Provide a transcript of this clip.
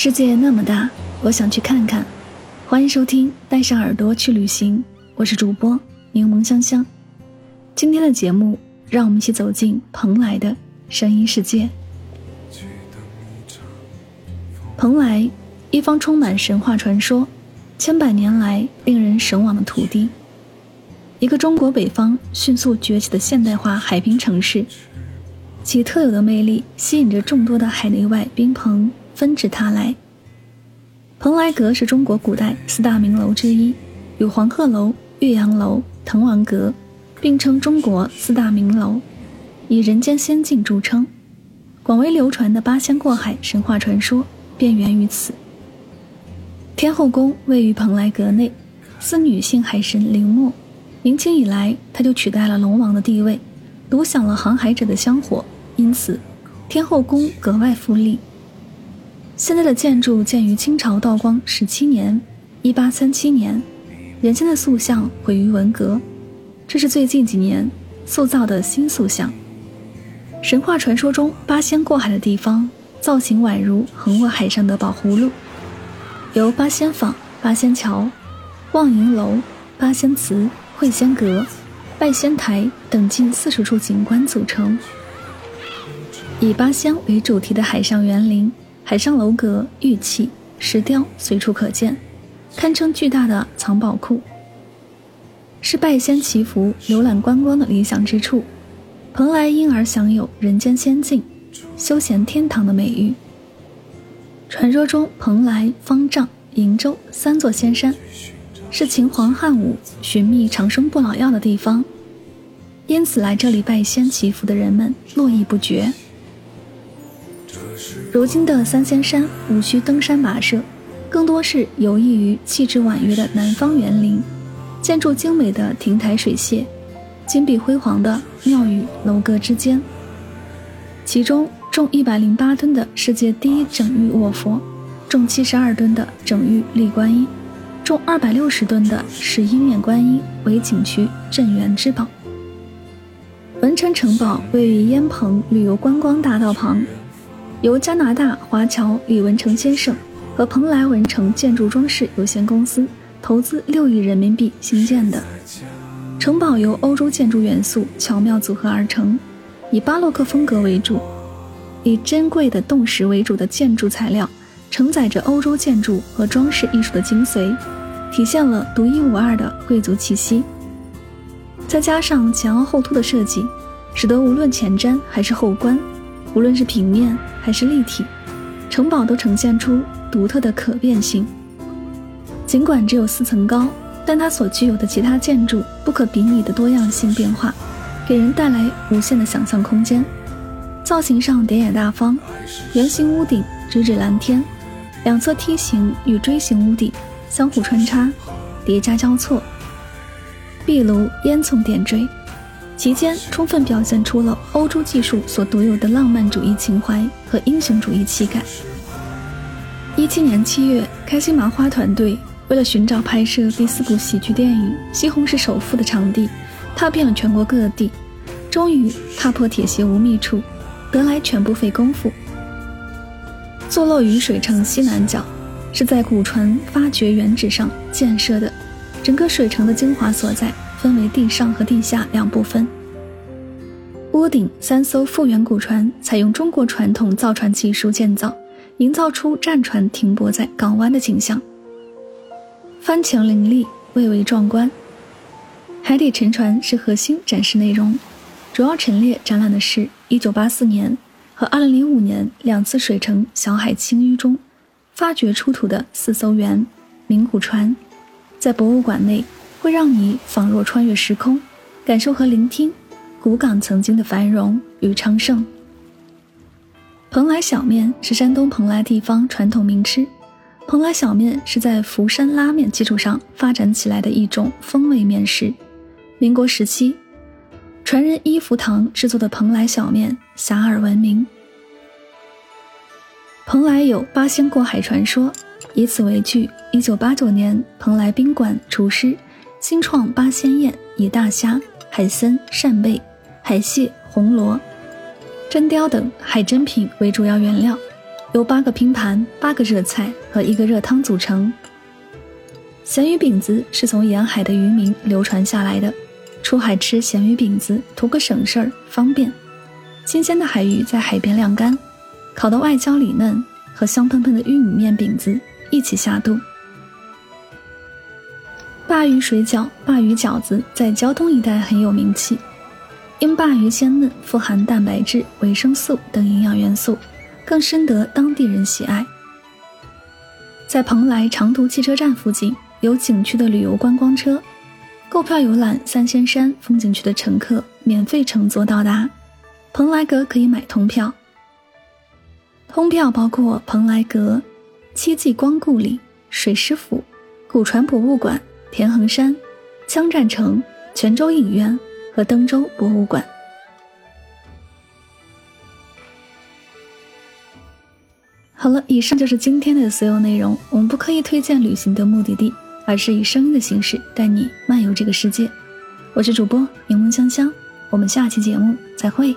世界那么大，我想去看看。欢迎收听《带上耳朵去旅行》，我是主播柠檬香香。今天的节目，让我们一起走进蓬莱的声音世界。蓬莱，一方充满神话传说、千百年来令人神往的土地，一个中国北方迅速崛起的现代化海滨城市，其特有的魅力吸引着众多的海内外宾朋。纷至沓来。蓬莱阁是中国古代四大名楼之一，与黄鹤楼、岳阳楼、滕王阁并称中国四大名楼，以人间仙境著称。广为流传的八仙过海神话传说便源于此。天后宫位于蓬莱阁内，司女性海神陵墓。明清以来，它就取代了龙王的地位，独享了航海者的香火，因此天后宫格外富丽。现在的建筑建于清朝道光十七年（一八三七年），原先的塑像毁于文革，这是最近几年塑造的新塑像。神话传说中八仙过海的地方，造型宛如横卧海上的宝葫芦，由八仙坊、八仙桥、望云楼、八仙祠、会仙阁、拜仙台等近四十处景观组成。以八仙为主题的海上园林。海上楼阁、玉器、石雕随处可见，堪称巨大的藏宝库，是拜仙祈福、游览观光的理想之处。蓬莱因而享有“人间仙境、休闲天堂”的美誉。传说中，蓬莱、方丈、瀛洲三座仙山，是秦皇汉武寻觅长生不老药的地方，因此来这里拜仙祈福的人们络绎不绝。如今的三仙山无需登山跋涉，更多是游弋于气质婉约的南方园林，建筑精美的亭台水榭，金碧辉煌的庙宇楼阁之间。其中重一百零八吨的世界第一整玉卧佛，重七十二吨的整玉立观音，重二百六十吨的石英面观音为景区镇园之宝。文成城堡位于烟棚旅游观光大道旁。由加拿大华侨李文成先生和蓬莱文成建筑装饰有限公司投资六亿人民币兴建的城堡，由欧洲建筑元素巧妙组合而成，以巴洛克风格为主，以珍贵的洞石为主的建筑材料，承载着欧洲建筑和装饰艺术的精髓，体现了独一无二的贵族气息。再加上前凹后凸的设计，使得无论前瞻还是后观。无论是平面还是立体，城堡都呈现出独特的可变性。尽管只有四层高，但它所具有的其他建筑不可比拟的多样性变化，给人带来无限的想象空间。造型上典雅大方，圆形屋顶直指蓝天，两侧梯形与锥形屋顶相互穿插，叠加交错，壁炉烟囱点缀。其间充分表现出了欧洲技术所独有的浪漫主义情怀和英雄主义气概。一七年七月，开心麻花团队为了寻找拍摄第四部喜剧电影《西红柿首富》的场地，踏遍了全国各地，终于踏破铁鞋无觅处，得来全不费工夫。坐落于水城西南角，是在古船发掘原址上建设的，整个水城的精华所在。分为地上和地下两部分。屋顶三艘复原古船采用中国传统造船技术建造，营造出战船停泊在港湾的景象，帆前林立，蔚为壮观。海底沉船是核心展示内容，主要陈列展览的是1984年和2005年两次水城小海清淤中发掘出土的四艘原名古船，在博物馆内会让你仿若穿越时空，感受和聆听。古港曾经的繁荣与昌盛。蓬莱小面是山东蓬莱地方传统名吃。蓬莱小面是在福山拉面基础上发展起来的一种风味面食。民国时期，传人一福堂制作的蓬莱小面遐迩闻名。蓬莱有八仙过海传说，以此为据，一九八九年，蓬莱宾馆厨师新创八仙宴，以大虾、海参、扇贝。海蟹、红螺、真鲷等海珍品为主要原料，由八个拼盘、八个热菜和一个热汤组成。咸鱼饼子是从沿海的渔民流传下来的，出海吃咸鱼饼子图个省事儿方便。新鲜的海鱼在海边晾干，烤得外焦里嫩，和香喷喷的玉米面饼子一起下肚。鲅鱼水饺、鲅鱼饺子在胶东一带很有名气。因鲅鱼鲜嫩，富含蛋白质、维生素等营养元素，更深得当地人喜爱。在蓬莱长途汽车站附近有景区的旅游观光车，购票游览三仙山风景区的乘客免费乘坐到达。蓬莱阁可以买通票，通票包括蓬莱阁、七季光故里、水师府、古船博物馆、田横山、羌占城、泉州影院。和登州博物馆。好了，以上就是今天的所有内容。我们不刻意推荐旅行的目的地，而是以声音的形式带你漫游这个世界。我是主播柠檬香香，我们下期节目再会。